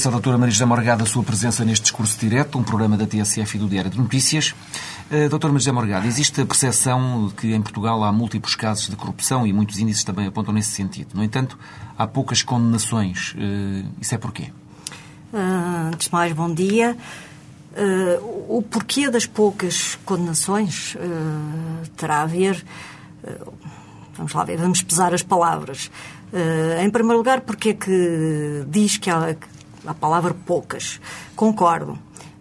Agradeço à doutora Marisa Morgado a sua presença neste discurso direto, um programa da TSF e do Diário de Notícias. Uh, doutora Marisa Morgado, existe a percepção de que em Portugal há múltiplos casos de corrupção e muitos índices também apontam nesse sentido. No entanto, há poucas condenações. Uh, isso é porquê? Uh, antes de mais, bom dia. Uh, o porquê das poucas condenações terá a ver. Vamos lá ver, vamos pesar as palavras. em primeiro lugar, porque é que diz que há a palavra poucas? Concordo,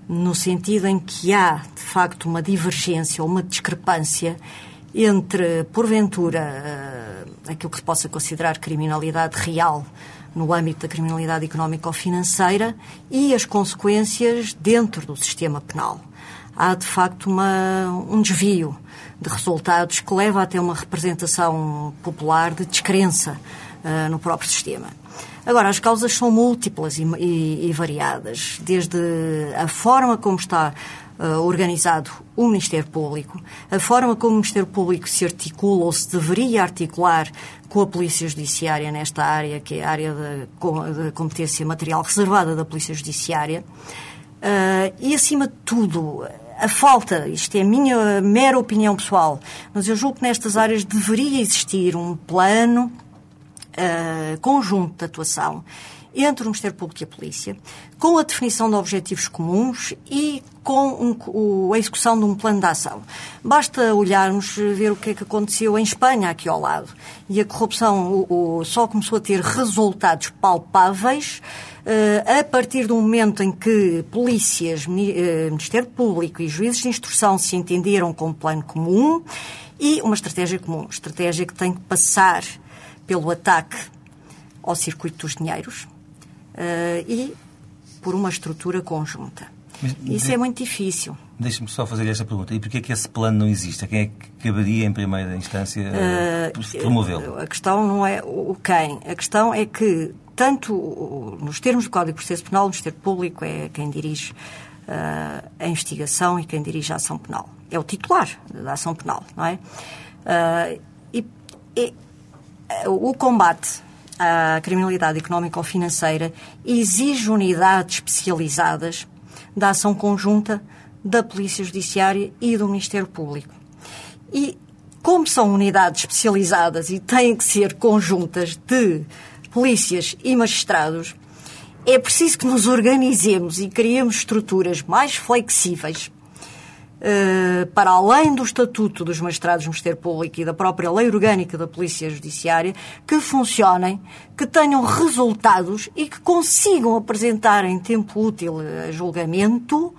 no sentido em que há, de facto, uma divergência ou uma discrepância entre, porventura, aquilo que se possa considerar criminalidade real no âmbito da criminalidade económica ou financeira e as consequências dentro do sistema penal. Há, de facto, uma, um desvio de resultados que leva até uma representação popular de descrença uh, no próprio sistema. Agora, as causas são múltiplas e, e, e variadas, desde a forma como está uh, organizado o Ministério Público, a forma como o Ministério Público se articula ou se deveria articular com a Polícia Judiciária nesta área, que é a área da competência material reservada da Polícia Judiciária, uh, e, acima de tudo, a falta, isto é a minha mera opinião pessoal, mas eu julgo que nestas áreas deveria existir um plano uh, conjunto de atuação entre o Ministério Público e a Polícia, com a definição de objetivos comuns e com um, a execução de um plano de ação. Basta olharmos, ver o que é que aconteceu em Espanha, aqui ao lado. E a corrupção o, o, só começou a ter resultados palpáveis uh, a partir do momento em que polícias, Ministério Público e juízes de instrução se entenderam com um plano comum e uma estratégia comum. Estratégia que tem que passar pelo ataque ao circuito dos dinheiros, Uh, e por uma estrutura conjunta. Mas, Isso de... é muito difícil. Deixe-me só fazer esta pergunta. E porquê é que esse plano não existe? A quem é que caberia, em primeira instância, uh, promovê-lo? A questão não é o quem. A questão é que, tanto nos termos do Código de Processo Penal, o Ministério Público é quem dirige uh, a investigação e quem dirige a ação penal. É o titular da ação penal, não é? Uh, e, e o combate à criminalidade económica ou financeira exige unidades especializadas da ação conjunta da Polícia Judiciária e do Ministério Público. E como são unidades especializadas e têm que ser conjuntas de polícias e magistrados, é preciso que nos organizemos e criemos estruturas mais flexíveis para além do Estatuto dos Magistrados do Ministério Público e da própria Lei Orgânica da Polícia Judiciária, que funcionem, que tenham resultados e que consigam apresentar em tempo útil a julgamento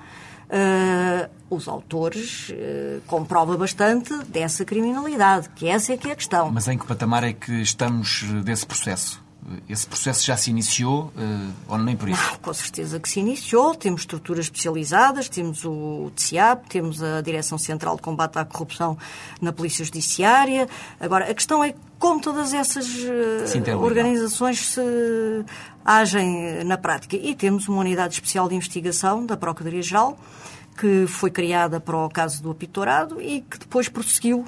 uh, os autores uh, com prova bastante dessa criminalidade, que essa é que é a questão. Mas em que patamar é que estamos desse processo? Esse processo já se iniciou uh, ou nem por isso? Não, com certeza que se iniciou. Temos estruturas especializadas, temos o TCIAP, temos a Direção Central de Combate à Corrupção na Polícia Judiciária. Agora, a questão é como todas essas uh, organizações se agem na prática. E temos uma unidade especial de investigação da Procuradoria-Geral que foi criada para o caso do apitorado e que depois prosseguiu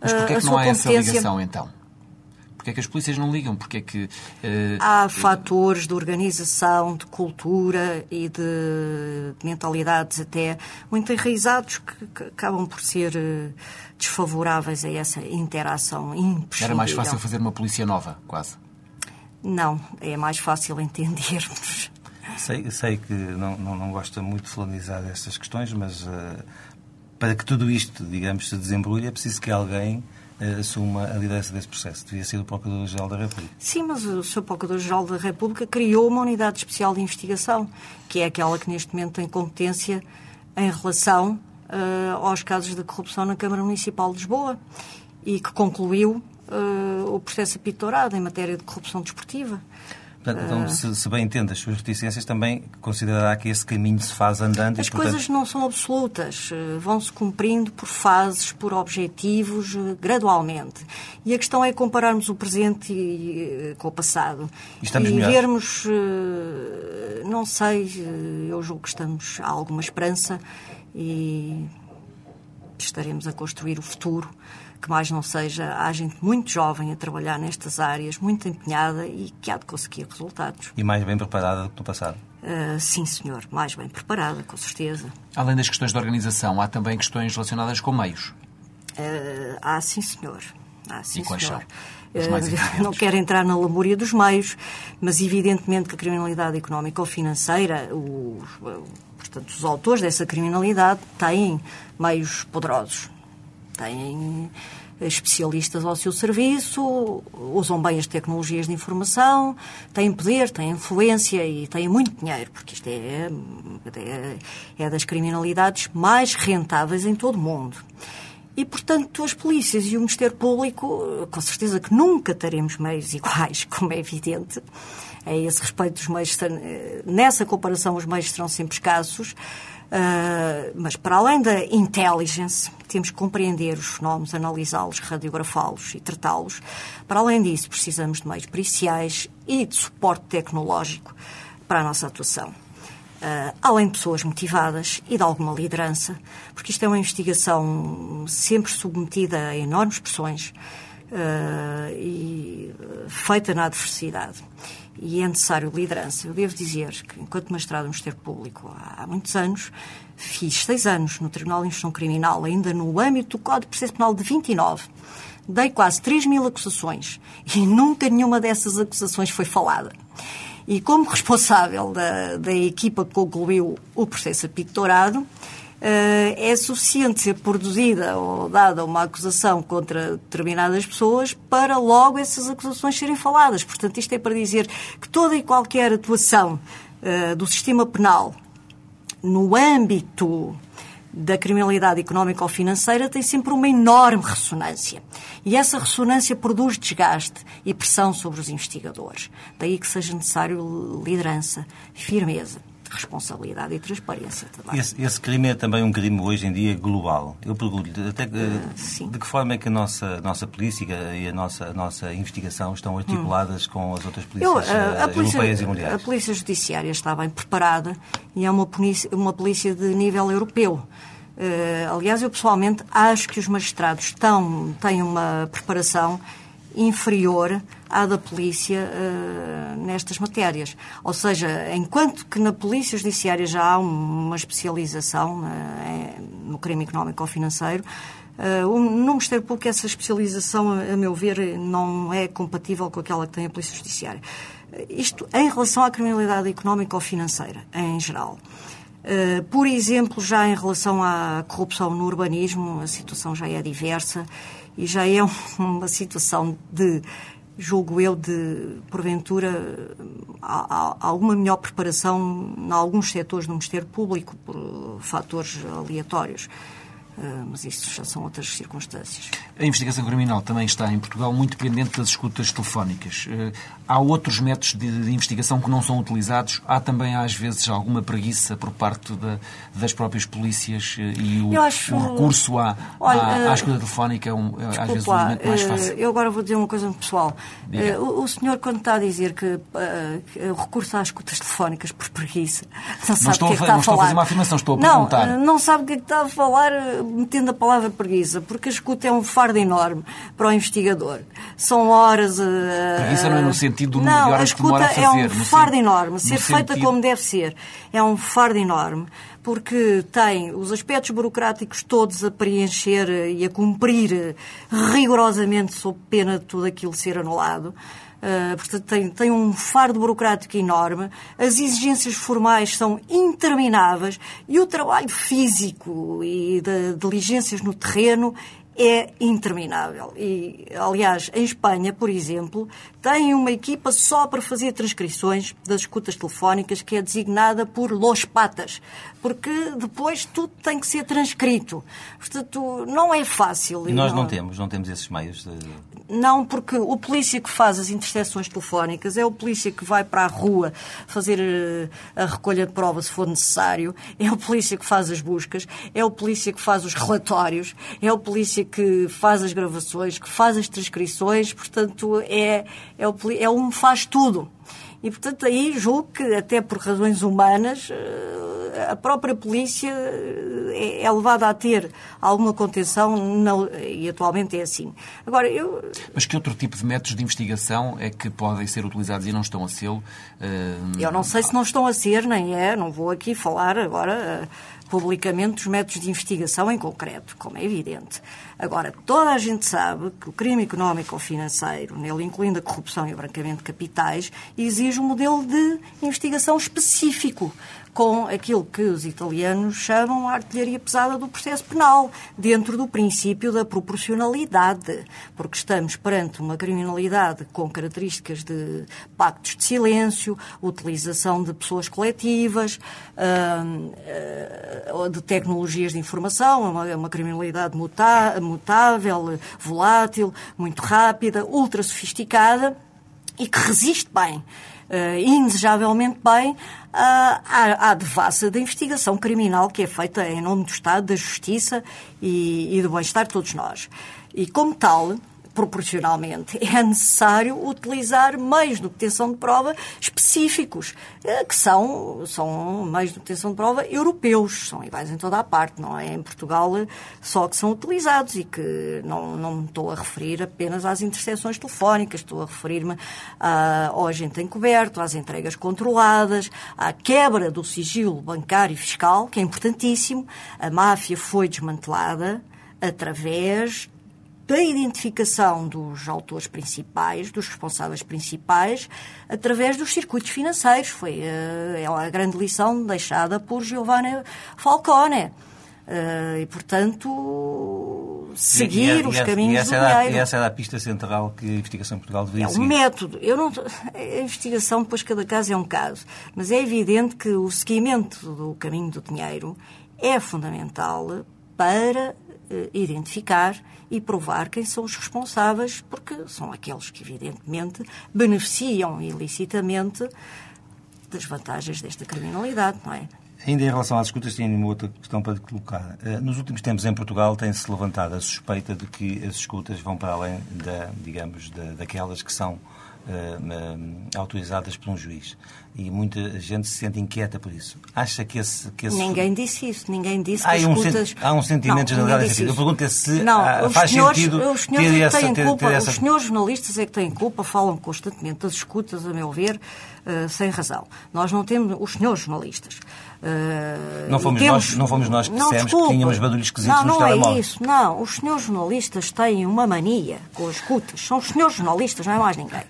Mas porquê é que não há essa ligação, então? Porque é que as polícias não ligam? Porque é que... Uh... Há fatores de organização, de cultura e de mentalidades até muito enraizados que, que acabam por ser uh, desfavoráveis a essa interação impossível. Era mais fácil fazer uma polícia nova, quase? Não, é mais fácil entendermos. Sei, sei que não, não, não gosta muito de falanizar destas questões, mas uh, para que tudo isto, digamos, se desembrulhe, é preciso que alguém assuma a liderança desse processo. Devia ser o Procurador-Geral da República. Sim, mas o Sr. Procurador-Geral da República criou uma unidade especial de investigação, que é aquela que neste momento tem competência em relação uh, aos casos de corrupção na Câmara Municipal de Lisboa e que concluiu uh, o processo apitorado em matéria de corrupção desportiva. Portanto, então, se, se, bem entende as suas reticências, também considerará que esse caminho se faz andando. As e, portanto... coisas não são absolutas, eh, vão-se cumprindo por fases, por objetivos, eh, gradualmente. E a questão é compararmos o presente eh, com o passado. E estamos e vermos, não sei, eu julgo que estamos a alguma esperança e estaremos a construir o futuro que mais não seja, há gente muito jovem a trabalhar nestas áreas, muito empenhada e que há de conseguir resultados. E mais bem preparada do que no passado? Uh, sim, senhor, mais bem preparada, com certeza. Além das questões de organização, há também questões relacionadas com meios? Uh, há, sim, senhor. Há, sim, e quais senhor. são? Não quero entrar na lamúria dos meios, mas evidentemente que a criminalidade económica ou financeira, os, portanto, os autores dessa criminalidade têm meios poderosos têm especialistas ao seu serviço, usam bem as tecnologias de informação, têm poder, têm influência e têm muito dinheiro, porque isto é, é, é das criminalidades mais rentáveis em todo o mundo. E, portanto, as polícias e o Ministério Público, com certeza que nunca teremos meios iguais, como é evidente. A esse respeito, os meios, nessa comparação, os meios serão sempre escassos. Uh, mas para além da intelligence, temos que compreender os fenómenos, analisá-los, radiografá-los e tratá-los. Para além disso, precisamos de meios periciais e de suporte tecnológico para a nossa atuação. Uh, além de pessoas motivadas e de alguma liderança, porque isto é uma investigação sempre submetida a enormes pressões uh, e feita na adversidade e é necessário liderança. Eu devo dizer que, enquanto magistrado do Ministério Público há muitos anos, fiz seis anos no Tribunal de Instrução Criminal, ainda no âmbito do Código de Processo Penal de 29. Dei quase 3 mil acusações e nunca nenhuma dessas acusações foi falada. E como responsável da, da equipa que concluiu o processo apictorado, eh, é suficiente ser produzida ou dada uma acusação contra determinadas pessoas para logo essas acusações serem faladas. Portanto, isto é para dizer que toda e qualquer atuação uh, do sistema penal no âmbito da criminalidade económica ou financeira tem sempre uma enorme ressonância. E essa ressonância produz desgaste e pressão sobre os investigadores. Daí que seja necessário liderança, firmeza responsabilidade e transparência também. Esse, esse, crime é também um crime hoje em dia global. Eu pergunto-lhe até uh, de que forma é que a nossa, nossa polícia e a nossa, a nossa investigação estão articuladas hum. com as outras polícias Eu, uh, a polícia, europeias e mundiais? A polícia judiciária está bem preparada e é uma polícia, uma polícia de nível europeu. Uh, aliás, eu pessoalmente acho que os magistrados estão, têm uma preparação inferior à da polícia uh, nestas matérias. Ou seja, enquanto que na polícia judiciária já há uma especialização uh, no crime económico ou financeiro, uh, no Ministério Público essa especialização, a meu ver, não é compatível com aquela que tem a polícia judiciária. Isto em relação à criminalidade económica ou financeira, em geral. Uh, por exemplo, já em relação à corrupção no urbanismo, a situação já é diversa e já é uma situação de, julgo eu, de, porventura, alguma melhor preparação em alguns setores do Ministério Público por fatores aleatórios. Uh, mas isso já são outras circunstâncias. A investigação criminal também está em Portugal muito dependente das escutas telefónicas. Uh, há outros métodos de, investigação que não são utilizados. Há também, às vezes, alguma preguiça por parte de, das próprias polícias uh, e o, acho... o recurso à, Olha, à, à escuta telefónica é, um, é às vezes um elemento mais fácil. Eu agora vou dizer uma coisa pessoal. O, o, senhor, quando está a dizer que, o recurso às escutas telefónicas por preguiça, não sabe o que é que está a falar. Não estou a fazer uma afirmação, estou a não, perguntar. Não sabe o que é que está a falar metendo a palavra preguiça, porque a escuta é um fardo enorme para o investigador. São horas. Uh, preguiça não é no sentido do não, que demora a fazer. é um fardo enorme. Ser sentido... feita como deve ser. É um fardo enorme porque tem os aspectos burocráticos todos a preencher e a cumprir rigorosamente sob pena de tudo aquilo ser anulado. Uh, portanto, tem, tem um fardo burocrático enorme, as exigências formais são intermináveis e o trabalho físico e de diligências no terreno é interminável. E, aliás, em Espanha, por exemplo, tem uma equipa só para fazer transcrições das escutas telefónicas que é designada por Los Patas, porque depois tudo tem que ser transcrito. Portanto, não é fácil. E nós não, não temos, não temos esses meios de... Não, porque o polícia que faz as interseções telefónicas é o polícia que vai para a rua fazer eh, a recolha de provas se for necessário, é o polícia que faz as buscas, é o polícia que faz os relatórios, é o polícia que faz as gravações, que faz as transcrições, portanto, é, é, o, é um faz tudo. E, portanto, aí julgo que, até por razões humanas, eh, a própria polícia eh, é levada a ter alguma contenção não, e atualmente é assim. Agora, eu... Mas que outro tipo de métodos de investigação é que podem ser utilizados e não estão a ser? Uh... Eu não sei se não estão a ser, nem é, não vou aqui falar agora publicamente os métodos de investigação em concreto, como é evidente. Agora, toda a gente sabe que o crime económico ou financeiro, nele incluindo a corrupção e o branqueamento de capitais, exige um modelo de investigação específico com aquilo que os italianos chamam a artilharia pesada do processo penal, dentro do princípio da proporcionalidade, porque estamos perante uma criminalidade com características de pactos de silêncio, utilização de pessoas coletivas, hum, eh, de tecnologias de informação, é uma criminalidade mutável, volátil, muito rápida, ultra sofisticada e que resiste bem uh, indesejavelmente bem à, à devassa da investigação criminal que é feita em nome do Estado, da Justiça e, e do bem-estar de todos nós. E, como tal, proporcionalmente, é necessário utilizar meios de obtenção de prova específicos, eh, que são, são meios de obtenção de prova europeus, são iguais em toda a parte, não é em Portugal eh, só que são utilizados e que não, não me estou a referir apenas às interseções telefónicas, estou a referir-me ao agente encoberto, às entregas controladas, à quebra do sigilo bancário e fiscal, que é importantíssimo. A máfia foi desmantelada através da identificação dos autores principais, dos responsáveis principais, através dos circuitos financeiros. Foi uh, é a grande lição deixada por Giovanni Falcone. Uh, e, portanto, seguir e, e, os caminhos do dinheiro. E essa era a pista central que a investigação em Portugal deveria é seguir. É um método. Eu não, a investigação, depois cada caso é um caso. Mas é evidente que o seguimento do caminho do dinheiro é fundamental para identificar e provar quem são os responsáveis, porque são aqueles que, evidentemente, beneficiam ilicitamente das vantagens desta criminalidade, não é? Ainda em relação às escutas, tenho uma outra questão para colocar. Eh, nos últimos tempos, em Portugal, tem-se levantado a suspeita de que as escutas vão para além da, digamos, da, daquelas que são uh, autorizadas por um juiz. E muita gente se sente inquieta por isso. Acha que esse. Que esse... Ninguém disse isso. Ninguém disse há que um escutas... Há um sentimento generalizado nesse. Eu pergunto é se não, há, faz senhores, sentido os senhores ter, é essa, ter, culpa, ter essa... Os senhores jornalistas é que têm culpa, falam constantemente das escutas, a meu ver, uh, sem razão. Nós não temos... Os senhores jornalistas. Uh, não, fomos temos... nós, não fomos nós que dissemos não, que tínhamos barulhos esquisitos não, nos não telemóveis. Não, é isso. Não, os senhores jornalistas têm uma mania com as escutas. São os senhores jornalistas, não é mais ninguém.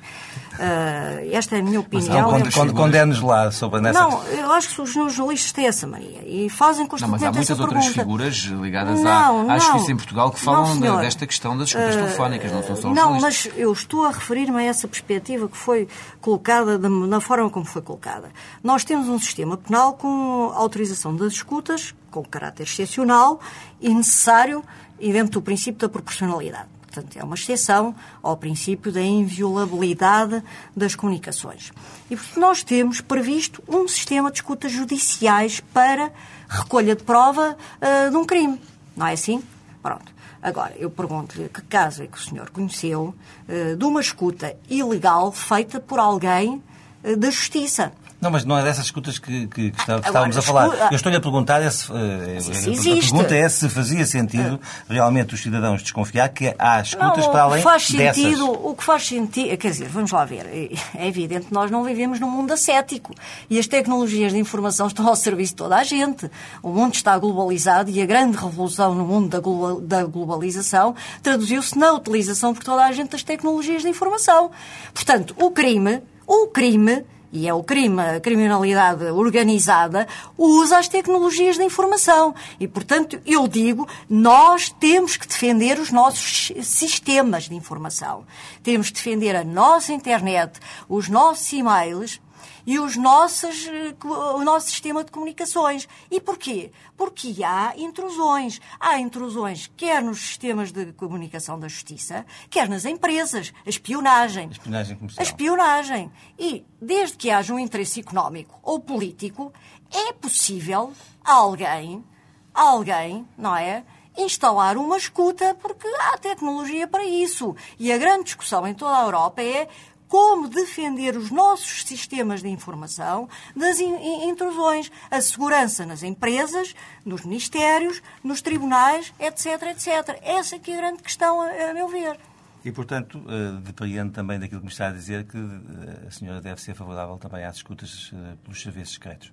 Uh, esta é a minha opinião. Mas, condenes lá sobre nessa... Não, eu acho que os jornalistas têm essa mania e fazem constantemente Não, mas há muitas outras figuras ligadas não, à, à justiça em Portugal que falam não, desta questão das escutas uh, telefónicas, não são só os Não, jornalistas. mas eu estou a referir-me a essa perspectiva que foi colocada, da, na forma como foi colocada. Nós temos um sistema penal com autorização das escutas, com caráter excepcional e necessário e dentro do princípio da proporcionalidade. Portanto, é uma exceção ao princípio da inviolabilidade das comunicações. E, nós temos previsto um sistema de escutas judiciais para recolha de prova uh, de um crime. Não é assim? Pronto. Agora, eu pergunto-lhe que caso é que o senhor conheceu uh, de uma escuta ilegal feita por alguém uh, da Justiça. Não, mas não é dessas escutas que, que, que estávamos Agora, a falar. Escuta... Eu estou-lhe a perguntar, é se, eh, a pergunta é se fazia sentido realmente os cidadãos desconfiar que há escutas não, para além faz dessas. Sentido, o que faz sentido, quer dizer, vamos lá ver, é evidente que nós não vivemos num mundo ascético e as tecnologias de informação estão ao serviço de toda a gente. O mundo está globalizado e a grande revolução no mundo da, global, da globalização traduziu-se na utilização por toda a gente das tecnologias de informação. Portanto, o crime, o crime e é o crime, a criminalidade organizada, usa as tecnologias da informação. E, portanto, eu digo, nós temos que defender os nossos sistemas de informação. Temos que defender a nossa internet, os nossos e-mails e os nossos, eh, o nosso sistema de comunicações. E porquê? Porque há intrusões. Há intrusões quer nos sistemas de comunicação da justiça, quer nas empresas. A espionagem. A espionagem comercial. A espionagem. E desde que haja um interesse económico ou político, é possível alguém, alguém, não é? instalar uma escuta, porque há tecnologia para isso. E a grande discussão em toda a Europa é como defender os nossos sistemas de informação das intrusões, a segurança nas empresas, nos ministérios, nos tribunais, etc, etc. Essa é, é a grande questão, a meu ver. E, portanto, eh, depreendo também daquilo que me está a dizer que eh, a senhora deve ser favorável também às escutas eh, pelos serviços secretos.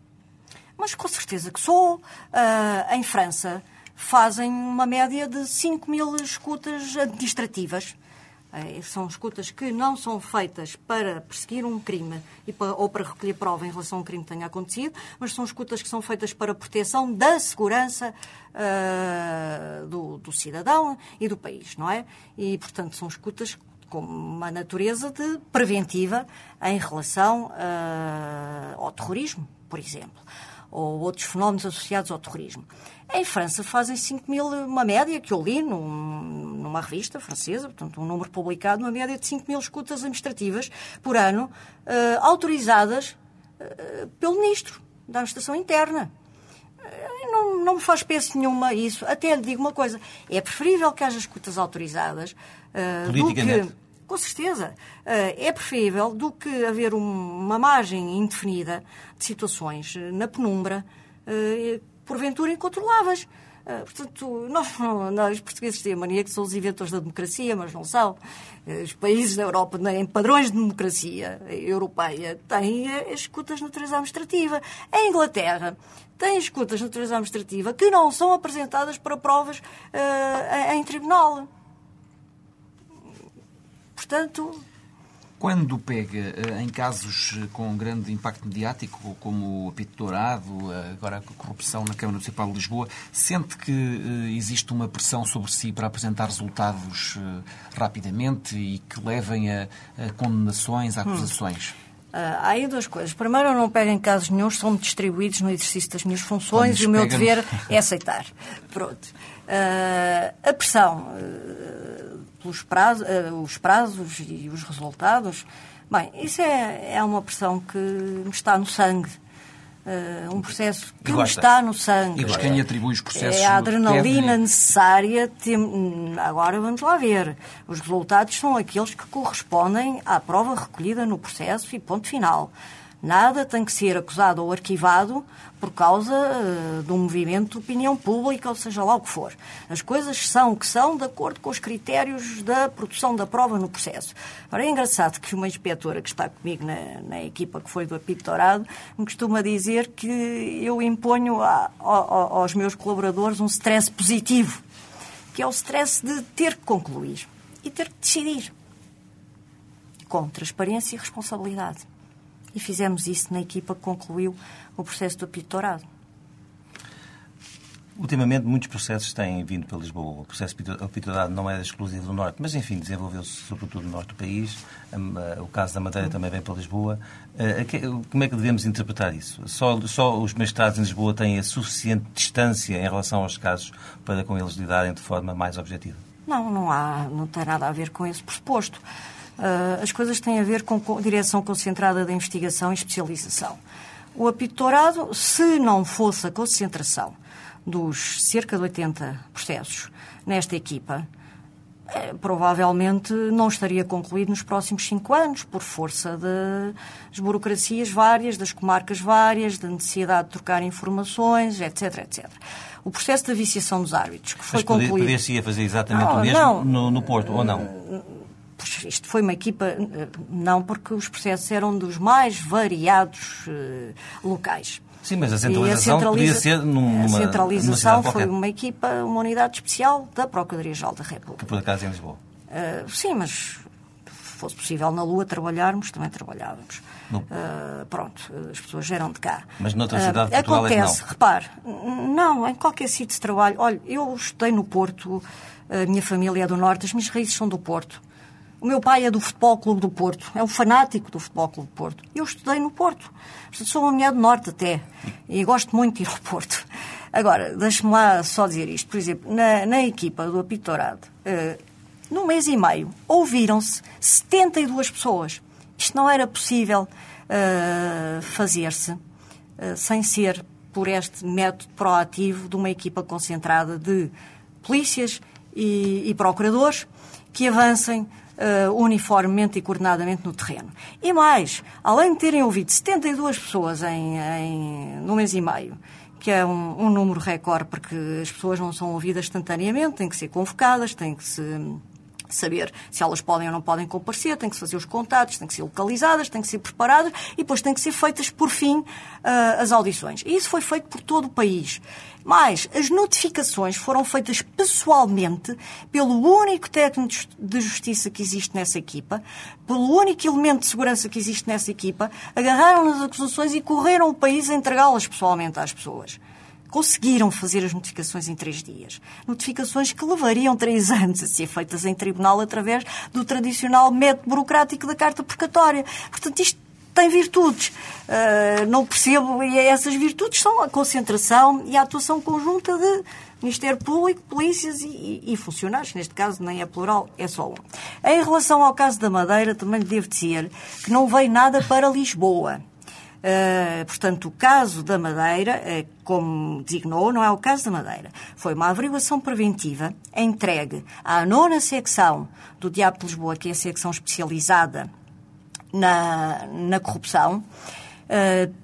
Mas com certeza que sou. em França, fazem uma média de 5 mil escutas administrativas. Eh, são escutas que não são feitas para perseguir um crime ou para recolher prova em relação a um crime que tenha acontecido, mas são escutas que são feitas para proteção da segurança uh, do, do, cidadão e do país, não é? E, portanto, são escutas com uma natureza de preventiva em relação uh, ao terrorismo, por exemplo, ou outros fenómenos associados ao terrorismo. Em França fazem 5 mil, uma média que eu li num, numa revista francesa, portanto um número publicado, uma média de 5 mil escutas administrativas por ano, uh, autorizadas uh, pelo Ministro da Administração Interna. Uh, não, não me faz peso nenhuma isso. Até lhe digo uma coisa, é preferível que haja escutas autorizadas do que... Com certeza. É preferível do que haver uma margem indefinida de situações na penumbra porventura incontroláveis. Uh, portanto, nós, nós, portugueses têm a mania que são os inventores da democracia, mas não são. Uh, os países da Europa, em padrões de democracia europeia, têm uh, escutas de natureza administrativa. A Inglaterra tem escutas de natureza administrativa que não são apresentadas para provas em tribunal. Portanto, quando pega eh, em casos eh, com grande impacto mediático, como o apito dourado, eh, agora a corrupção na Câmara Municipal de Lisboa, sente que existe uma pressão sobre si para apresentar resultados rapidamente e que levem a, condenações, a acusações? Hum. Uh, há aí duas coisas. Primeiro, eu não pego em casos nenhum, são distribuídos no exercício das minhas funções e o meu dever é aceitar. Pronto. Uh, a pressão. Uh, pelos prazos, uh, os prazos e os resultados. Bem, isso é, é uma pressão que me está no sangue. Uh, um processo que me está no sangue. E quem atribui os processos? É a adrenalina necessária. Tem... Agora vamos lá ver. Os resultados são aqueles que correspondem à prova recolhida no processo e ponto final. Nada tem que ser acusado ou arquivado por causa uh, de um movimento de opinião pública, ou seja lá o que for. As coisas são o que são de acordo com os critérios da produção da prova no processo. Agora, é engraçado que uma inspetora que está comigo na, na equipa que foi do apito dourado me costuma dizer que eu imponho a, a, aos meus colaboradores um stress positivo, que é o stress de ter que concluir e ter que decidir com transparência e responsabilidade. E fizemos isso na equipa que concluiu o processo do apito Ultimamente, muitos processos têm vindo para Lisboa. O processo apitourado não era exclusivo do Norte, mas, enfim, desenvolveu-se sobretudo no Norte do país. O caso da Madeira também vem para Lisboa. Eh, como é que devemos interpretar isso? Só, só os magistrados em Lisboa têm a suficiente distância em relação aos casos para com eles lidarem de forma mais objetiva? Não, não, há, não tem nada a ver com esse pressuposto. Uh, as coisas têm a ver com direção concentrada da investigação e especialização. O apito se não fosse a concentração dos cerca de 80 processos nesta equipa, é, provavelmente não estaria concluído nos próximos cinco anos, por força das burocracias várias, das comarcas várias, da necessidade de trocar informações, etc, etc. O processo de viciação dos árbitros, que foi Mas concluído... Poder-se fazer exatamente não, o mesmo não, no, no Porto, ou não? Isto foi uma equipa, eh, não porque os processos eram dos mais variados uh, locais. Sim, mas a centralização a centraliza... podia ser numa, A centralização foi uma equipa, uma unidade especial da Procuradoria-Geral da República. Que por acaso é em Lisboa. Uh, sim, mas se fosse possível na Lua trabalharmos, também trabalhávamos. Uh, pronto, as pessoas eram de cá. Mas noutra cidade uh, de Portugal Acontece, é não. repare, não, em qualquer sítio de trabalho. Olha, eu estudei no Porto, a minha família é do Norte, as minhas raízes são do Porto O meu pai é do Futebol Clube do Porto, é um fanático do Futebol Clube do Porto. Eu estudei no Porto. Sou uma mulher do Norte até. E gosto muito de ir ao Porto. Agora, deixe-me lá só dizer isto. Por exemplo, na, na equipa do Apitorado, uh, num mês e meio, ouviram-se 72 pessoas. Isto não era possível uh, fazer-se uh, sem ser por este método proativo de uma equipa concentrada de polícias e, e procuradores que avancem uh, uniformemente e coordenadamente no terreno. E mais, além de terem ouvido 72 pessoas em, em, no mês e meio, que é um, um número recorde, porque as pessoas não são ouvidas instantaneamente, têm que ser convocadas, têm que se saber se elas podem ou não podem comparecer, tem que fazer os contatos, tem que ser localizadas, tem que ser preparadas e depois tem que ser feitas, por fim, uh, as audições. E isso foi feito por todo o país. Mas as notificações foram feitas pessoalmente pelo único técnico de justiça que existe nessa equipa, pelo único elemento de segurança que existe nessa equipa, agarraram nas acusações e correram o país a entregá-las pessoalmente às pessoas conseguiram fazer as notificações em três dias. Notificações que levariam três anos a ser feitas em tribunal através do tradicional método burocrático da carta precatória. Portanto, isto tem virtudes. Uh, não percebo, e essas virtudes são a concentração e a atuação conjunta de Ministério Público, polícias e, e, funcionários, neste caso nem é plural, é só um. Em relação ao caso da Madeira, também devo dizer que não veio nada para Lisboa. Uh, portanto, o caso da Madeira, uh, como designou, não é o caso da Madeira. Foi uma averiguação preventiva entregue à nona secção do Diabo de Lisboa, que é a secção especializada na, na corrupção,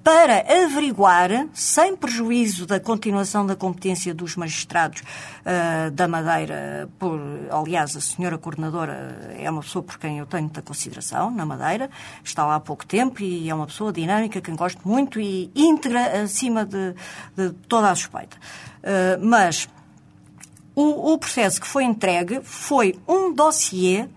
para averiguar, sem prejuízo da continuação da competência dos magistrados uh, da Madeira, por, aliás, a senhora coordenadora é uma pessoa por quem eu tenho muita consideração na Madeira, está lá há pouco tempo e é uma pessoa dinâmica, quem gosto muito e íntegra acima de, de toda a suspeita. Uh, mas o, o processo que foi entregue foi um dossiê eh,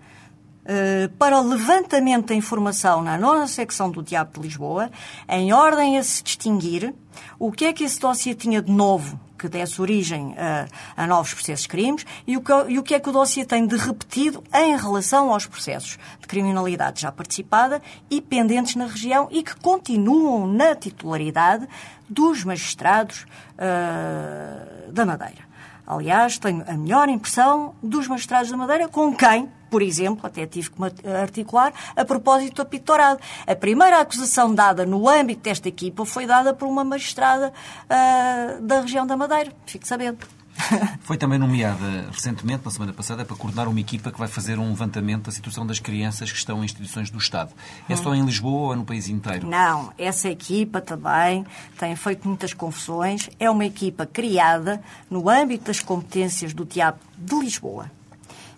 para o levantamento da informação na nona secção do Diabo de Lisboa, em ordem a se distinguir o que é que esse dossiê tinha de novo que desse origem a, a novos processos de crimes e o, que, e o que é que o dossiê tem de repetido em relação aos processos de criminalidade já participada e pendentes na região e que continuam na titularidade dos magistrados uh, da Madeira. Aliás, tenho a melhor impressão dos magistrados da Madeira, com quem, por exemplo, até tive que me articular, a propósito do apitorado. A primeira acusação dada no âmbito desta equipa foi dada por uma magistrada uh, da região da Madeira. Fique sabendo. Foi também nomeada recentemente, na semana passada, para coordenar uma equipa que vai fazer um levantamento da situação das crianças que estão em instituições do Estado. É só em Lisboa ou é no país inteiro? Não, essa equipa também tem feito muitas confusões. É uma equipa criada no âmbito das competências do Diabo de Lisboa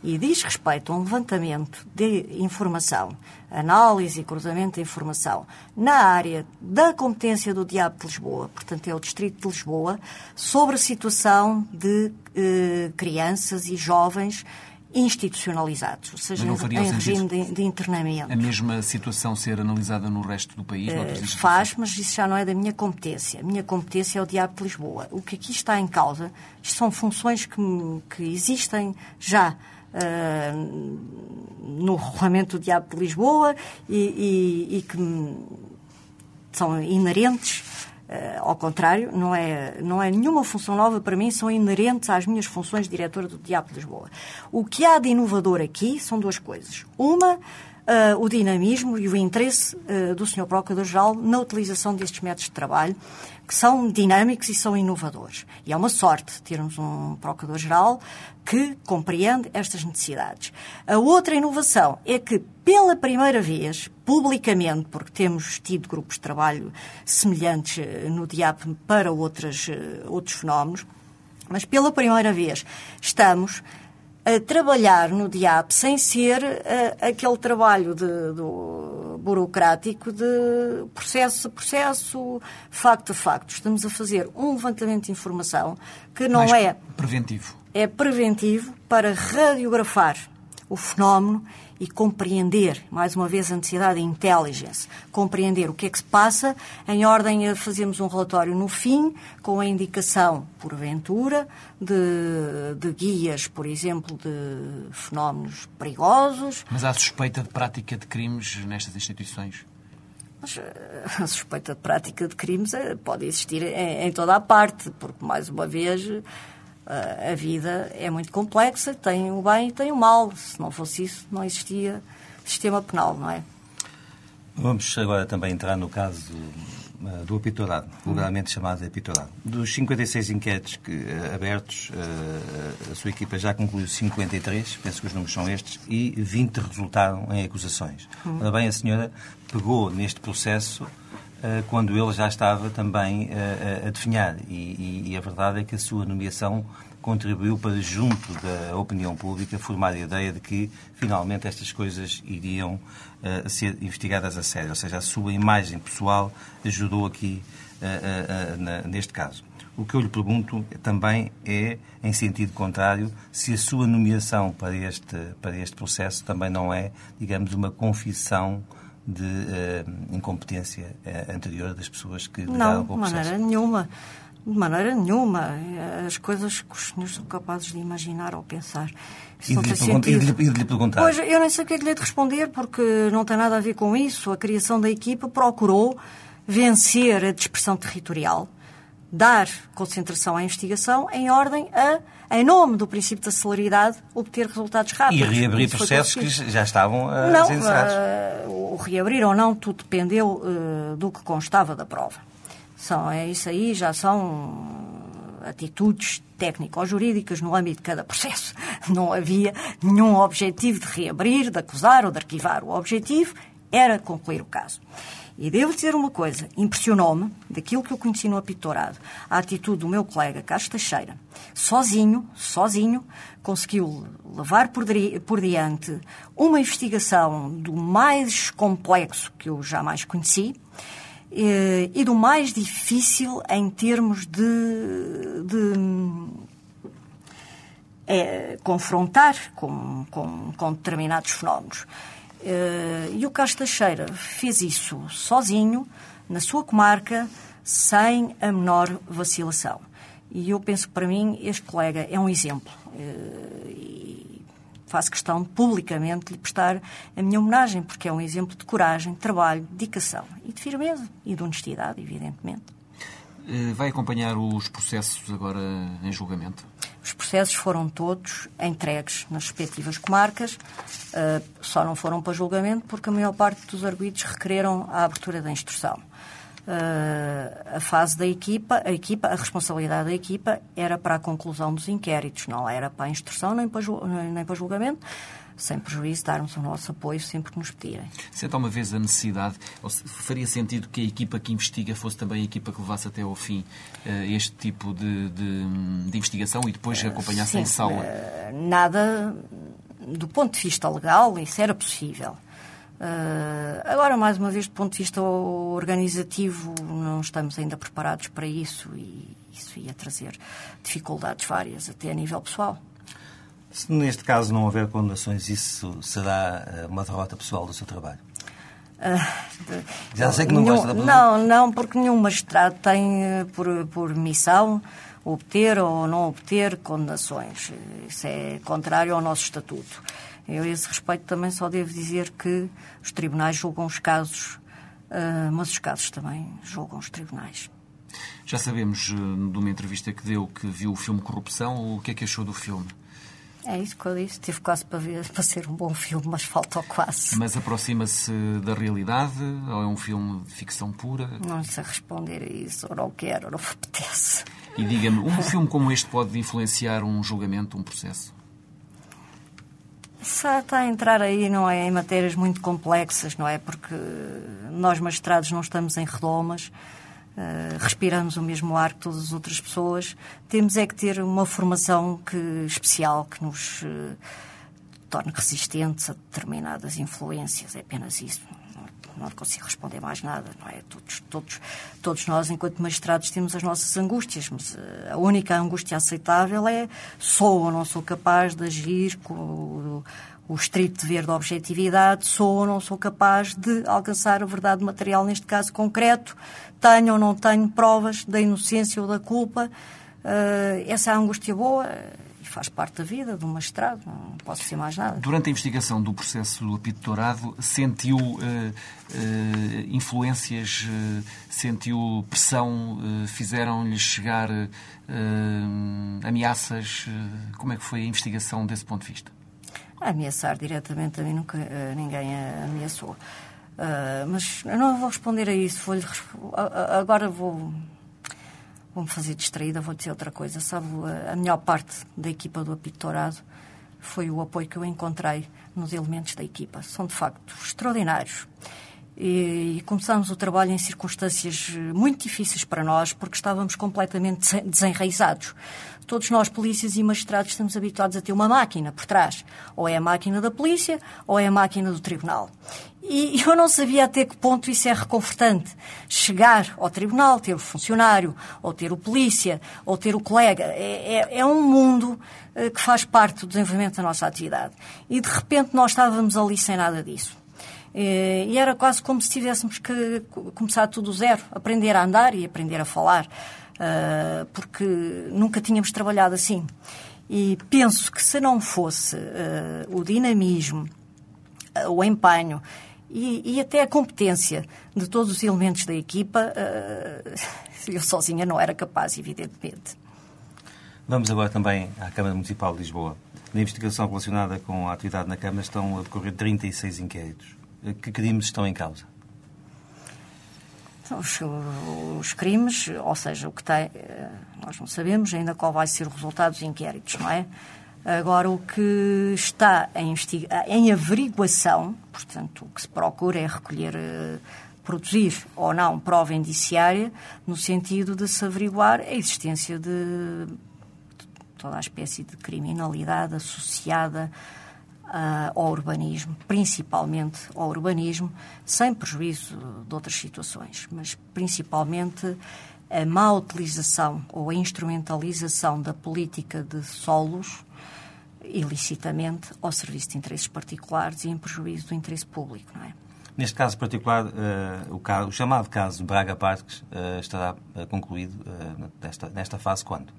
e diz respeito a um levantamento de informação, análise e cruzamento de informação na área da competência do Diabo de Lisboa, portanto é o Distrito de Lisboa, sobre a situação de eh, crianças e jovens institucionalizados, ou seja, em regime de, de, internamento. A mesma situação ser analisada no resto do país? Uh, faz, mas isso já não é da minha competência. A minha competência é o Diabo de Lisboa. O que aqui está em causa, são funções que, que existem já no regulamento do Diabo de Lisboa e, e, e que são inerentes Uh, ao contrário, não é, não é nenhuma função nova para mim, são inerentes às minhas funções de diretora do Diabo de Lisboa. O que há de inovador aqui são duas coisas. Uma, uh, o dinamismo e o interesse uh, do Sr. Procurador-Geral na utilização destes métodos de trabalho, que são dinâmicos e são inovadores. E é uma sorte termos um Procurador-Geral que compreende estas necessidades. A outra inovação é que, pela primeira vez, publicamente, porque temos tido grupos de trabalho semelhantes eh, no DIAP para outras, outros fenómenos, mas pela primeira vez estamos a trabalhar no DIAP sem ser uh, aquele trabalho de, do, burocrático de processo a processo, facto a facto. Estamos a fazer um levantamento de informação que não Mais é. Preventivo. É preventivo para radiografar o fenómeno e compreender, mais uma vez, a necessidade de intelligence, compreender o que é que se passa, em ordem a fazermos um relatório no fim, com a indicação, porventura, de, de guias, por exemplo, de fenómenos perigosos. Mas há suspeita de prática de crimes nestas instituições? Mas eh, a suspeita de prática de crimes eh, pode existir em, em toda a parte, porque, mais uma vez, eh, a vida é muito complexa, tem o bem e tem o mal. Se não fosse isso, não existia sistema penal, não é? Vamos agora também entrar no caso do, do apitorado, vulgarmente chamado apitorado. Dos 56 inquéritos que, abertos, a sua equipa já concluiu 53, penso que os números são estes, e 20 resultaram em acusações. Hum. Ora bem, a senhora pegou neste processo eh, quando ele já estava também eh, a definhar. E, e, a verdade é que a sua nomeação contribuiu para, junto da opinião pública, formar a ideia de que, finalmente, estas coisas iriam uh, ser investigadas a sério. Ou seja, a sua imagem pessoal ajudou aqui uh, uh, na, neste caso. O que eu lhe pergunto também é, em sentido contrário, se a sua nomeação para este, para este processo também não é, digamos, uma confissão de uh, incompetência uh, anterior das pessoas que lidaram com o processo? Não, de maneira nenhuma. De maneira nenhuma. As coisas que os senhores são capazes de imaginar ou pensar. E de, lhe e, de, e de lhe perguntar? Pois, eu nem sei o que é que lhe é de responder, porque não tem nada a ver com isso. A criação da equipa procurou vencer a dispersão territorial, dar concentração à investigação em ordem a em nome do princípio da celeridade, obter resultados rápidos. E reabrir processos que já estavam uh, não, uh, o reabrir ou não, tudo dependeu uh, do que constava da prova. São, é isso aí, já são atitudes técnico-jurídicas no âmbito de cada processo. Não havia nenhum objetivo de reabrir, de acusar ou de arquivar. O objetivo era concluir o caso. E devo dizer uma coisa, impressionou-me, daquilo que eu conheci no apitorado, a atitude do meu colega Carlos Teixeira. Sozinho, sozinho, conseguiu levar por, por diante uma investigação do mais complexo que eu jamais conheci e, e do mais difícil em termos de, de é, confrontar com, com, com determinados fenómenos. Eh, e o Carlos Teixeira fez isso sozinho, na sua comarca, sem a menor vacilação. E eu penso para mim, este colega é um exemplo. Eh, e faço questão de publicamente lhe prestar a minha homenagem, porque é um exemplo de coragem, de trabalho, de dedicação e de firmeza e de honestidade, evidentemente. Eh, vai acompanhar os processos agora em julgamento? Os processos foram todos entregues nas respectivas comarcas, uh, só não foram para julgamento porque a maior parte dos arguídos requereram a abertura da instrução. Uh, a fase da equipa, a equipa, a responsabilidade da equipa era para a conclusão dos inquéritos, não era para a instrução nem para, nem para julgamento sem prejuízo darmos o nosso apoio sempre que nos pedirem. Senta uma vez a necessidade, ou faria sentido que a equipa que investiga fosse também a equipa que levasse até ao fim uh, este tipo de, de, de, investigação e depois uh, acompanhasse sim, em sala? Uh, nada, do ponto de vista legal, isso era possível. Agora, mais uma vez, do ponto de vista organizativo, não estamos ainda preparados para isso e isso ia trazer dificuldades várias, até a nível pessoal. Se neste caso não houver condenações, isso será eh, uma derrota pessoal do seu trabalho? Uh, Já sei que não nenhum, gosta da Não, não, porque nenhum magistrado tem eh, por, por missão obter ou não obter condenações. Isso é contrário ao nosso estatuto. Eu, a esse respeito, também só devo dizer que os tribunais julgam os casos, uh, mas os casos também julgam os tribunais. Já sabemos, de uma entrevista que deu, que viu o filme Corrupção. O que é que achou do filme? É isso que eu disse. Tive quase para, ver, para ser um bom filme, mas falta quase. Mas aproxima-se da realidade ou é um filme de ficção pura? Não sei responder a isso. Ou não quero, ou não me apetece. E diga-me, um filme como este pode influenciar um julgamento, um processo? Isso está a entrar aí, não é, em matérias muito complexas, não é? Porque nós magistrados não estamos em redomas Uh, respiramos o mesmo ar que todas as outras pessoas, temos é que ter uma formação que, especial que nos uh, torne resistentes a determinadas influências. É apenas isso. Não, não consigo responder mais nada, não é? Todos, todos, todos nós, enquanto magistrados, temos as nossas angústias, mas uh, a única angústia aceitável é sou ou não sou capaz de agir com o, o estrito dever de objetividade, sou ou não sou capaz de alcançar a verdade material neste caso concreto, tenho ou não tenho provas da inocência ou da culpa. Uh, essa é a angústia boa e faz parte da vida do magistrado, não posso dizer mais nada. Durante a investigação do processo do apito dourado, sentiu uh, uh, influências, sentiu pressão, fizeram-lhe chegar ameaças? como é que foi a investigação desse ponto de vista? Ameaçar diretamente a mim nunca ninguém ameaçou. Uh, mas eu não vou responder a isso. Vou agora vou vou-me fazer distraída, vou dizer outra coisa. Sabe, a melhor parte da equipa do Apito Dourado foi o apoio que eu encontrei nos elementos da equipa. São, de facto, extraordinários. E, começámos o trabalho em circunstâncias muito difíceis para nós, porque estávamos completamente desenraizados. Todos nós, polícias e magistrados, estamos habituados a ter uma máquina por trás. Ou é a máquina da polícia, ou é a máquina do tribunal. E eu não sabia até que ponto isso é reconfortante. Chegar ao tribunal, ter o funcionário, ou ter o polícia, ou ter o colega. É, é, é um mundo eh, que faz parte do desenvolvimento da nossa atividade. E de repente nós estávamos ali sem nada disso. Eh, e era quase como se tivéssemos que começar tudo do zero, aprender a andar e aprender a falar, eh, porque nunca tínhamos trabalhado assim. E penso que se não fosse eh, o dinamismo, o empenho e, e, até a competência de todos os elementos da equipa, eu sozinha não era capaz, evidentemente. Vamos agora também à Câmara Municipal de Lisboa. Na investigação relacionada com a atividade na Câmara estão a decorrer 36 inquéritos. Que crimes estão em causa? Os, os, crimes, ou seja, o que tem, eh, nós não sabemos ainda qual vai ser o resultado dos inquéritos, não é? Agora, o que está em, em averiguação, portanto, o que se procura é recolher, eh, produzir ou não prova indiciária, no sentido de se averiguar a existência de toda a espécie de criminalidade associada uh, ao urbanismo, principalmente ao urbanismo, sem prejuízo de outras situações, mas principalmente a má utilização ou a instrumentalização da política de solos ilicitamente ao serviço de interesses particulares e em prejuízo do interesse público, não é? Neste caso particular, uh, o, caso, o, chamado caso Braga Parques uh, estará uh, concluído nesta, nesta fase quando?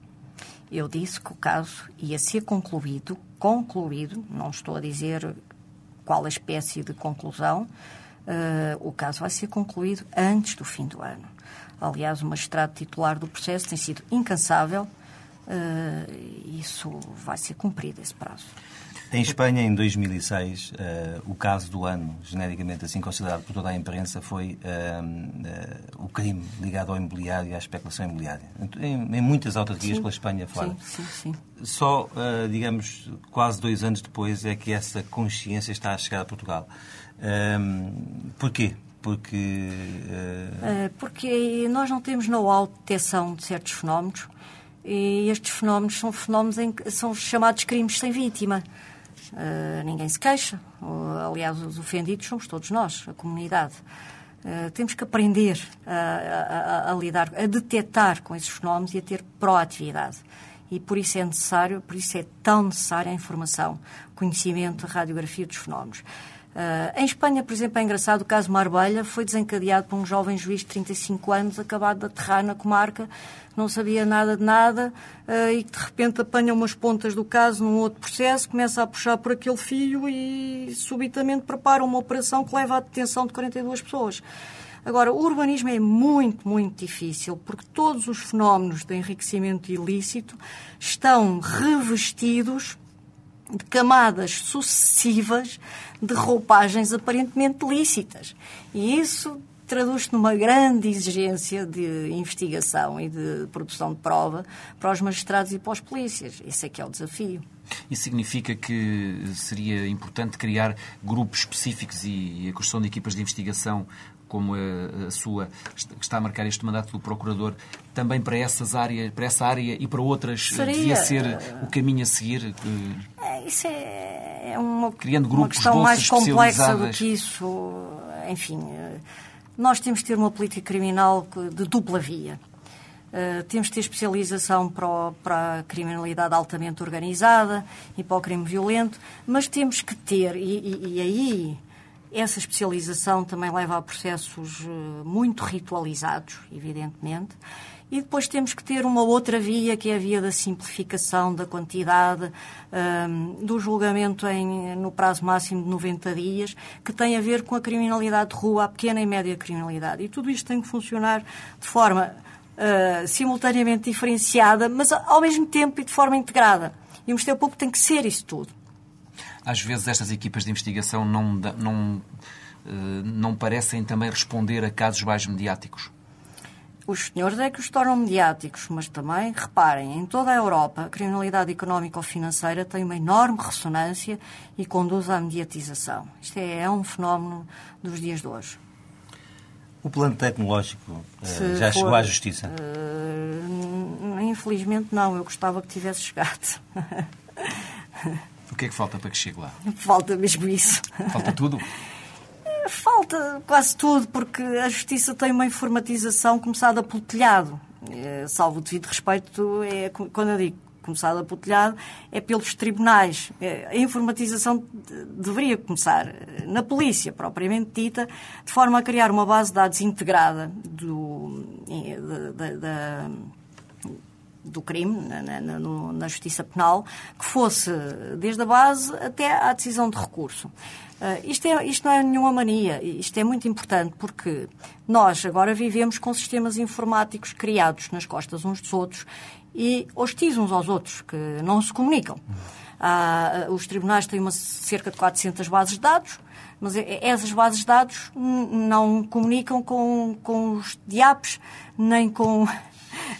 Eu disse que o caso ia ser concluído, concluído, não estou a dizer qual a espécie de conclusão, uh, o caso vai ser concluído antes do fim do ano. Aliás, o magistrado titular do processo tem sido incansável, uh, isso vai ser cumprido, esse prazo. Em Espanha, em 2006, uh, eh, o caso do ano, genericamente assim considerado por toda a imprensa, foi uh, uh, o crime ligado ao imobiliário e à especulação imobiliária. Em, em muitas autarquias pela Espanha fora. Sim, sim, sim. Só, digamos, quase dois anos depois é que essa consciência está a chegar a Portugal. porquê? Porque... Porque nós não temos know-how de detecção de certos fenómenos e estes fenómenos são fenómenos em que são chamados crimes sem vítima. Uh, ninguém se queixa. Uh, aliás, os ofendidos somos todos nós, a comunidade. Uh, temos que aprender a, a, a, lidar, a detectar com esses fenómenos e a ter proatividade. E por isso é necessário, por isso é tão necessária a informação, conhecimento, a radiografia dos fenómenos. Uh, em Espanha, por exemplo, é engraçado, o caso Marbella foi desencadeado por um jovem juiz de 35 anos, acabado de aterrar na comarca, não sabia nada de nada uh, e de repente apanha umas pontas do caso num outro processo, começa a puxar por aquele fio e subitamente prepara uma operação que leva à detenção de 42 pessoas. Agora, o urbanismo é muito, muito difícil, porque todos os fenómenos de enriquecimento ilícito estão revestidos de camadas sucessivas de roupagens aparentemente lícitas. E isso traduz-se numa grande exigência de investigação e de produção de prova para os magistrados e para os polícias. Esse é que é o desafio. Isso significa que seria importante criar grupos específicos e a construção de equipas de investigação como a, a, sua, que está a marcar este mandato do Procurador, também para essas áreas, para essa área e para outras, Seria, devia ser o caminho a seguir? É, isso é, é uma, Criando grupos, uma questão mais complexa do que isso. Enfim, nós temos que ter uma política criminal de dupla via. Uh, temos que ter especialização para, o, para, a criminalidade altamente organizada e para o crime violento, mas temos que ter, e, e, e aí essa especialização também leva a processos uh, muito ritualizados, evidentemente, e depois temos que ter uma outra via, que é a via da simplificação da quantidade um, do julgamento em, no prazo máximo de 90 dias, que tem a ver com a criminalidade de rua, a pequena e média criminalidade. E tudo isto tem que funcionar de forma uh, simultaneamente diferenciada, mas ao mesmo tempo e de forma integrada. E o Ministério Público tem que ser isso tudo. Às vezes estas equipas de investigação não, não, uh, não parecem também responder a casos mais mediáticos os senhores é que os tornam mediáticos, mas também, reparem, em toda a Europa, a criminalidade económica ou financeira tem uma enorme ressonância e conduz à mediatização. Isto é, é um fenómeno dos dias de hoje. O plano tecnológico uh, já for, chegou à Justiça? Uh, infelizmente não, eu gostava que tivesse chegado. o que é que falta para que chegue lá? Falta mesmo isso. Falta tudo? Falta quase tudo, porque a Justiça tem uma informatização começada pelo telhado. É, salvo o devido respeito, é, quando eu digo começada pelo telhado, é pelos tribunais. É, a informatização deveria começar na polícia, propriamente dita, de forma a criar uma base de dados integrada do, da, da, do crime na, na, na, justiça penal, que fosse desde a base até à decisão de recurso. Uh, isto, é, isto não é nenhuma mania, isto é muito importante porque nós agora vivemos com sistemas informáticos criados nas costas uns dos outros e hostis uns aos outros, que não se comunicam. Uh, os tribunais têm uma, cerca de 400 bases de dados, mas essas bases de dados não comunicam com, com os diapos, nem com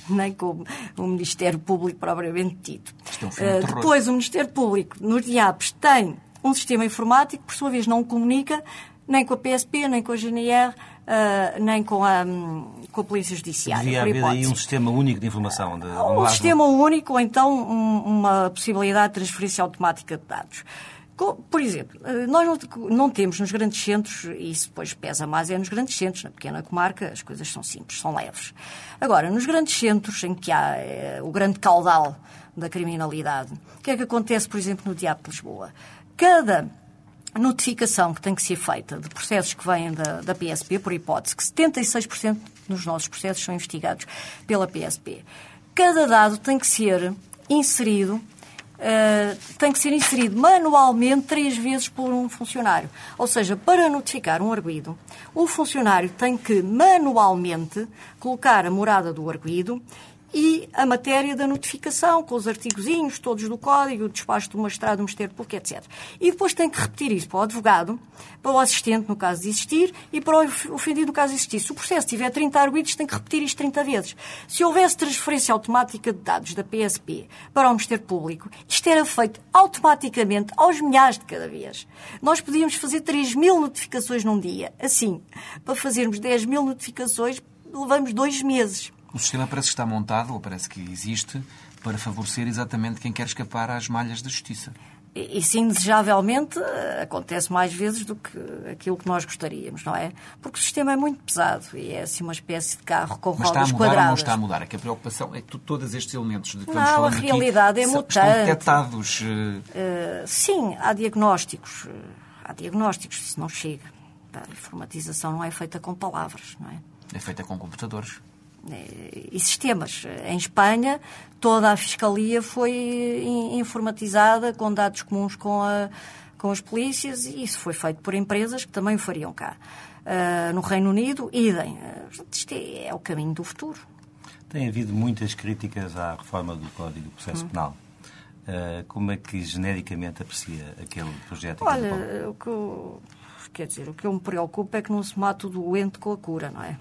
nem com o Ministério Público propriamente dito. É uh, depois, o Ministério Público, nos diapos, tem um sistema informático que, por sua vez, não comunica nem com a PSP, nem com a GNR, uh, nem com a, um, com a Polícia Judiciária. Devia haver aí um sistema único de informação. De, um, um sistema único ou então um, uma possibilidade de transferência automática de dados. Por exemplo, eh, nós não, temos nos grandes centros, e isso depois pesa mais, é nos grandes centros, na pequena comarca as coisas são simples, são leves. Agora, nos grandes centros em que há é, o grande caudal da criminalidade, o que é que acontece, por exemplo, no Diabo de Lisboa? cada notificação que tem que ser feita de processos que vêm da, da PSP, por hipótese, que 76% dos nossos processos são investigados pela PSP, cada dado tem que ser inserido Uh, tem que ser inserido manualmente três vezes por um funcionário. Ou seja, para notificar um arguído, o funcionário tem que manualmente colocar a morada do arguído e a matéria da notificação, com os artigozinhos todos do código, o despacho do magistrado, do Ministério Público, etc. E depois tem que repetir isso para o advogado, para o assistente, no caso de existir, e para o ofendido, no caso de existir. Se o processo tiver 30 arguidos, tem que repetir isto 30 vezes. Se houvesse transferência automática de dados da PSP para o Ministério Público, isto era feito automaticamente aos milhares de cada vez. Nós podíamos fazer 3 mil notificações num dia. Assim, para fazermos 10 mil notificações, levamos dois meses. O sistema parece que está montado, ou parece que existe, para favorecer exatamente quem quer escapar às malhas da justiça. E, sim, desejavelmente, acontece mais vezes do que aquilo que nós gostaríamos, não é? Porque o sistema é muito pesado e é assim uma espécie de carro com Mas rodas está a mudar quadradas. Ou não está a mudar? É que a preocupação é que todos estes elementos de que não, a realidade aqui é mutante. estão detectados. Uh, sim, há diagnósticos. Há diagnósticos, isso não chega. A informatização não é feita com palavras, não é? É feita com computadores. Eh, e sistemas. Em Espanha, toda a fiscalia foi informatizada com dados comuns com, a, com as polícias e isso foi feito por empresas que também o fariam cá. Uh, no Reino Unido, idem. Uh, isto é, é, o caminho do futuro. Tem havido muitas críticas à reforma do Código do Processo hum. Penal. Uh, como é que genericamente aprecia aquele projeto? Olha, o que eu, quer dizer, o que eu me preocupo é que não se mate o doente com a cura, não é?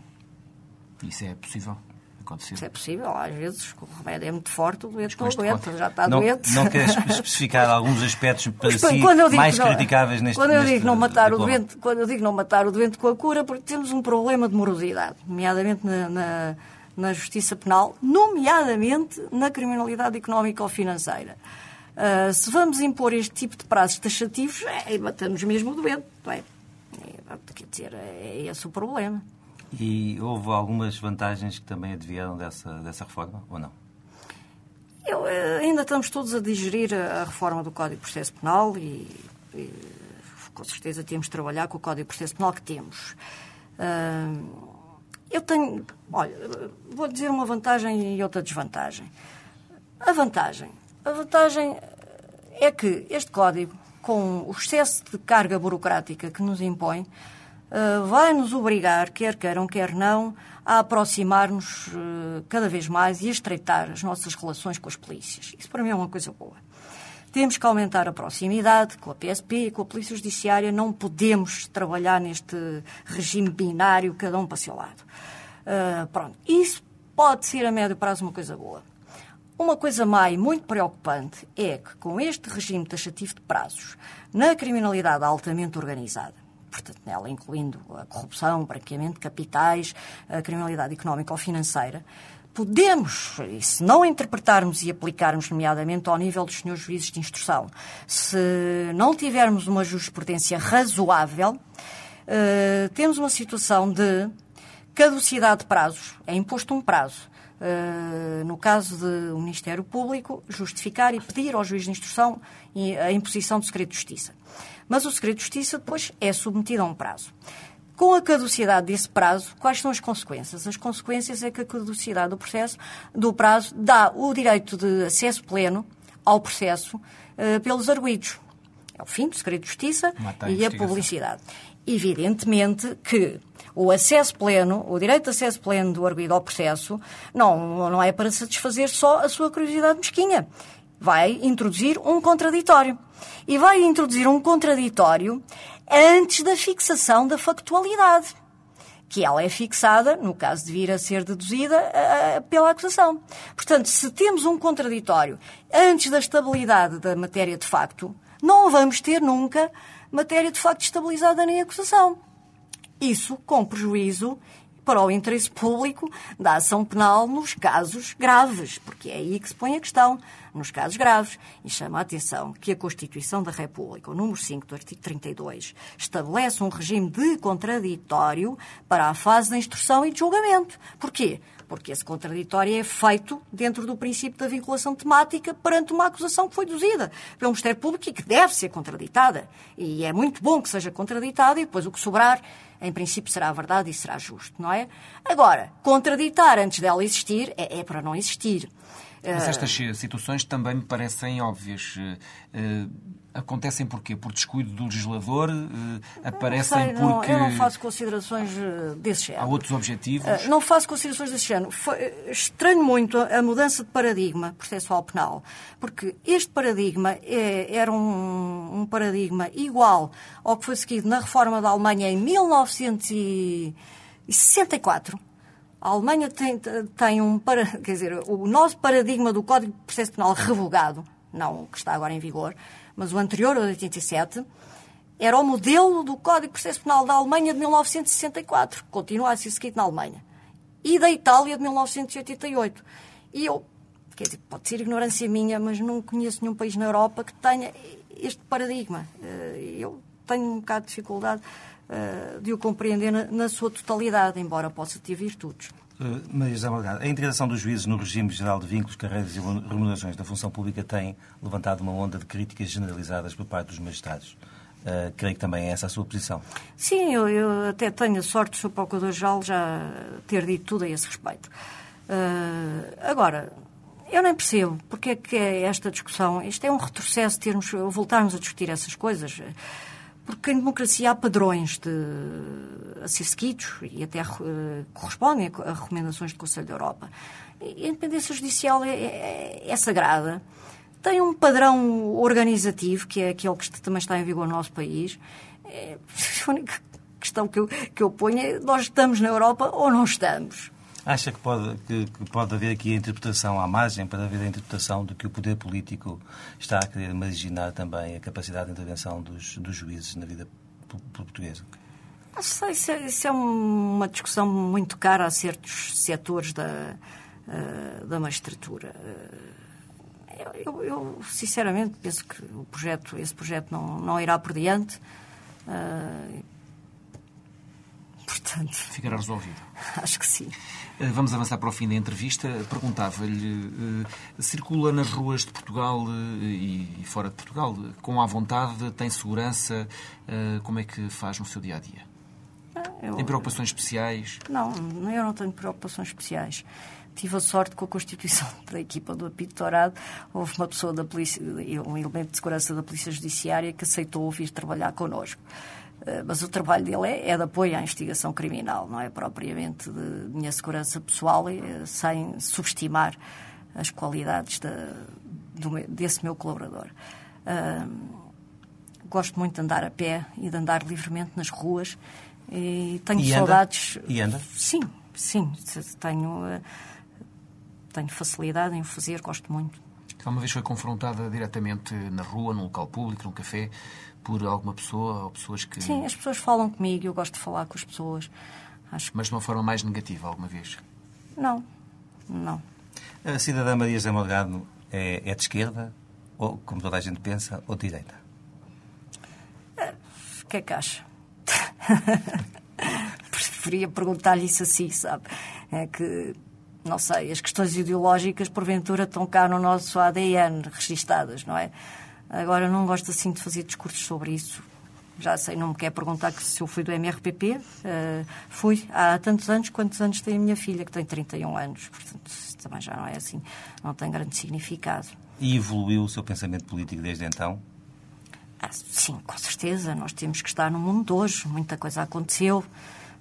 Isso é possível acontecer? Isso é possível. Às vezes o remédio é muito forte, o doente não aguenta, já está não, doente. Não queres especificar alguns aspectos para si mais não, criticáveis neste quando eu neste digo não matar o doente Quando eu digo não matar o doente com a cura, porque temos um problema de morosidade, nomeadamente na, na, na justiça penal, nomeadamente na criminalidade económica ou financeira. Uh, se vamos impor este tipo de prazos taxativos, é, matamos mesmo o doente, não é? é quer dizer, é esse o problema. E houve algumas vantagens que também advieram dessa, dessa reforma, ou não? Eu, eh, ainda estamos todos a digerir a reforma do Código de Processo Penal e, e, com certeza temos de trabalhar com o Código de Processo Penal que temos. Eu tenho, olha, vou dizer uma vantagem e outra desvantagem. A vantagem, a vantagem é que este código, com o excesso de carga burocrática que nos impõe, uh, vai nos obrigar, quer queiram, quer não, a aproximar-nos uh, cada vez mais e a estreitar as nossas relações com as polícias. Isso para mim é uma coisa boa. Temos que aumentar a proximidade com a PSP e com a Polícia Judiciária. Não podemos trabalhar neste regime binário, cada um para o seu lado. Uh, pronto. Isso pode ser a médio prazo uma coisa boa. Uma coisa mais muito preocupante é que, com este regime taxativo de prazos, na criminalidade altamente organizada, portanto, nela incluindo a corrupção, branqueamento de capitais, a criminalidade económica ou financeira, podemos, e se não interpretarmos e aplicarmos, nomeadamente ao nível dos senhores juízes de instrução, se não tivermos uma jurisprudência razoável, uh, temos uma situação de caducidade de prazos. É imposto um prazo. Uh, no caso do Ministério Público, justificar e pedir ao juiz de instrução a imposição do segredo de justiça. Mas o segredo de justiça depois é submetido a um prazo. Com a caducidade desse prazo, quais são as consequências? As consequências é que a caducidade do processo, do prazo, dá o direito de acesso pleno ao processo uh, pelos arguídos. É o fim do segredo de justiça e a publicidade. Evidentemente que o acesso pleno, o direito de acesso pleno do arguido ao processo, não, não é para satisfazer só a sua curiosidade mesquinha. Vai introduzir um contraditório. E vai introduzir um contraditório antes da fixação da factualidade que ela é fixada, no caso de vir a ser deduzida, pela acusação. Portanto, se temos um contraditório antes da estabilidade da matéria de facto, não vamos ter nunca matéria de facto estabilizada nem acusação. Isso com prejuízo para o interesse público da ação penal nos casos graves, porque é aí que se põe a questão, nos casos graves. E chama a atenção que a Constituição da República, o número 5 do artigo 32, estabelece um regime de contraditório para a fase da instrução e de julgamento. Porquê? Porque esse contraditório é feito dentro do princípio da vinculação temática perante uma acusação que foi deduzida pelo Ministério Público e que deve ser contraditada. E é muito bom que seja contraditada e depois o que sobrar em princípio será verdade e será justo, não é? Agora, contraditar antes dela existir é, é para não existir. Mas estas situações também me parecem óbvias. Uh, acontecem porquê? Por descuido do legislador? Aparecem sei, porque. Não, eu não faço considerações desse género. Há outros objetivos? Não faço considerações desse género. Estranho muito a mudança de paradigma processual penal, porque este paradigma é, era um, um, paradigma igual ao que foi seguido na reforma da Alemanha em 1964. A Alemanha tem, tem um. Para, quer dizer, o nosso paradigma do Código de Processo Penal revogado, não o que está agora em vigor, mas o anterior, o de 87, era o modelo do Código de Processo Penal da Alemanha de 1964, que continua a ser seguido na Alemanha, e da Itália de 1988. E eu, quer dizer, pode ser ignorância minha, mas não conheço nenhum país na Europa que tenha este paradigma. Eh, eu tenho um bocado de dificuldade de o compreender na, sua totalidade, embora possa ter virtudes. Uh, Maria José a integração dos juízes no regime geral de vínculos, carreiras e remunerações da função pública tem levantado uma onda de críticas generalizadas por parte dos magistrados. Uh, creio que também é essa a sua posição. Sim, eu, eu até tenho a sorte, Sr. Procurador-Geral, já ter dito tudo a esse respeito. Uh, agora, eu nem percebo porque é que é esta discussão. Isto é um retrocesso termos, voltarmos a discutir essas coisas. Porque em democracia há padrões de, a ser seguidos e até uh, correspondem a, recomendações do Conselho da Europa. E a independência judicial é, é, é, sagrada. Tem um padrão organizativo, que é aquele que também está em vigor no nosso país. É, a única questão que eu, que eu ponho é nós estamos na Europa ou não estamos. Acha que pode, que, que, pode haver aqui a interpretação, à margem para haver a interpretação de que o poder político está a querer marginar também a capacidade de intervenção dos, dos juízes na vida portuguesa? Não sei, isso é, isso é uma discussão muito cara a certos setores da, uh, da magistratura. Uh, eu, eu, sinceramente, penso que o projeto, esse projeto não, não irá por diante. Uh, portanto. Ficará resolvido. Acho que sim. Eh, vamos avançar para o fim da entrevista. Perguntava-lhe, eh, circula nas ruas de Portugal eh, e fora de Portugal com à vontade, tem segurança, como é que faz no seu dia-a-dia? Eu... Tem preocupações especiais? Não, eu não tenho preocupações especiais tive a sorte com a constituição da equipa do apito dourado. Houve uma pessoa da polícia, um elemento de segurança da Polícia Judiciária que aceitou vir trabalhar connosco. Eh, mas o trabalho dele é, é de apoio à investigação criminal, não é propriamente de minha segurança pessoal, eh, sem subestimar as qualidades do, desse meu colaborador. Uh, gosto muito de andar a pé e de andar livremente nas ruas e tenho e saudades. E anda? Sim, sim. Tenho, tenho facilidade em o fazer, gosto muito. Alguma vez foi confrontada diretamente na rua, num local público, num café, por alguma pessoa ou pessoas que. Sim, as pessoas falam comigo, eu gosto de falar com as pessoas. Acho Mas de uma forma mais negativa, alguma vez? Não, não. A cidadã Maria José Morgado é, é de esquerda, ou, como toda a gente pensa, ou de direita? O que é que acha? Preferia perguntar-lhe isso assim, sabe? É que, não sei, as questões ideológicas, porventura, estão cá no nosso ADN registadas, não é? Agora, não gosto assim de fazer discursos sobre isso. Já sei, não me quer perguntar se eu fui do MRPP. Uh, eh, fui há tantos anos, quantos anos tem a minha filha, que tem 31 anos. Portanto, também já não é assim. Não tem grande significado. E evoluiu o seu pensamento político desde então? Ah, sim, com certeza. Nós temos que estar no mundo de hoje. Muita coisa aconteceu,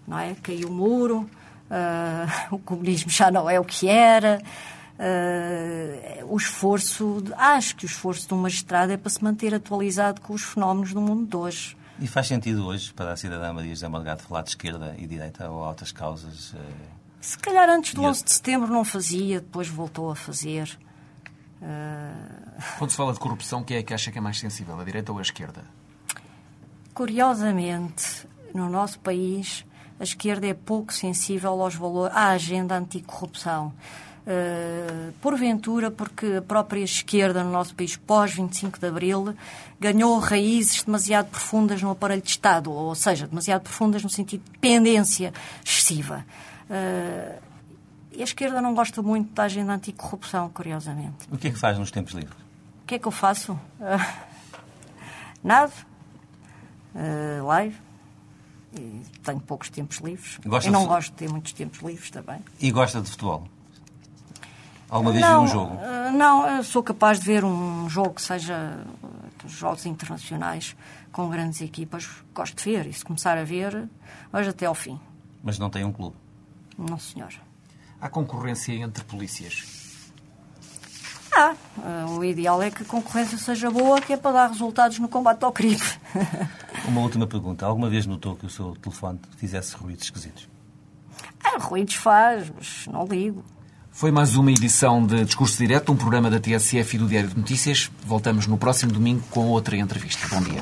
não é? Caiu o muro, uh, o comunismo já não é o que era. Uh, o esforço, acho que o esforço de um magistrado é para se manter atualizado com os fenómenos do mundo de hoje. E faz sentido hoje para a cidadã Maria José Malgado falar de esquerda e direita ou altas causas? Uh... Se calhar antes do 11 de setembro não fazia, depois voltou a fazer. Uh... Quando se fala de corrupção, quem é que acha que é mais sensível, a direita ou a esquerda? Curiosamente, no nosso país, a esquerda é pouco sensível aos valores, à agenda anticorrupção. Uh, porventura, porque a própria esquerda no nosso país, pós-25 de Abril, ganhou raízes demasiado profundas no aparelho de Estado, ou seja, demasiado profundas no sentido de dependência excessiva. Uh, e a esquerda não gosta muito da agenda anticorrupção, curiosamente. O que é que faz nos tempos livres? O que é que eu faço? Uh, nada. Uh, live. E tenho poucos tempos livres. Gosta e não de... gosto de ter muitos tempos livres também. E gosta de futebol? Alguma vez não, viu um jogo? Eh, não, sou capaz de ver um jogo que seja dos jogos internacionais com grandes equipas. Gosto de ver e se começar a ver, hoje até ao fim. Mas não tem um clube? Não, senhor. Há concorrência entre polícias? Ah, o ideal é que a concorrência seja boa, que é para dar resultados no combate ao crime. Uma última pergunta. Alguma vez notou que o seu telefone fizesse ruídos esquisitos? Ah, ruídos faz, mas não ligo. Foi mais uma edição de Discurso Direto, um programa da TSF e do Diário de Notícias. Voltamos no próximo domingo com outra entrevista. Bom dia.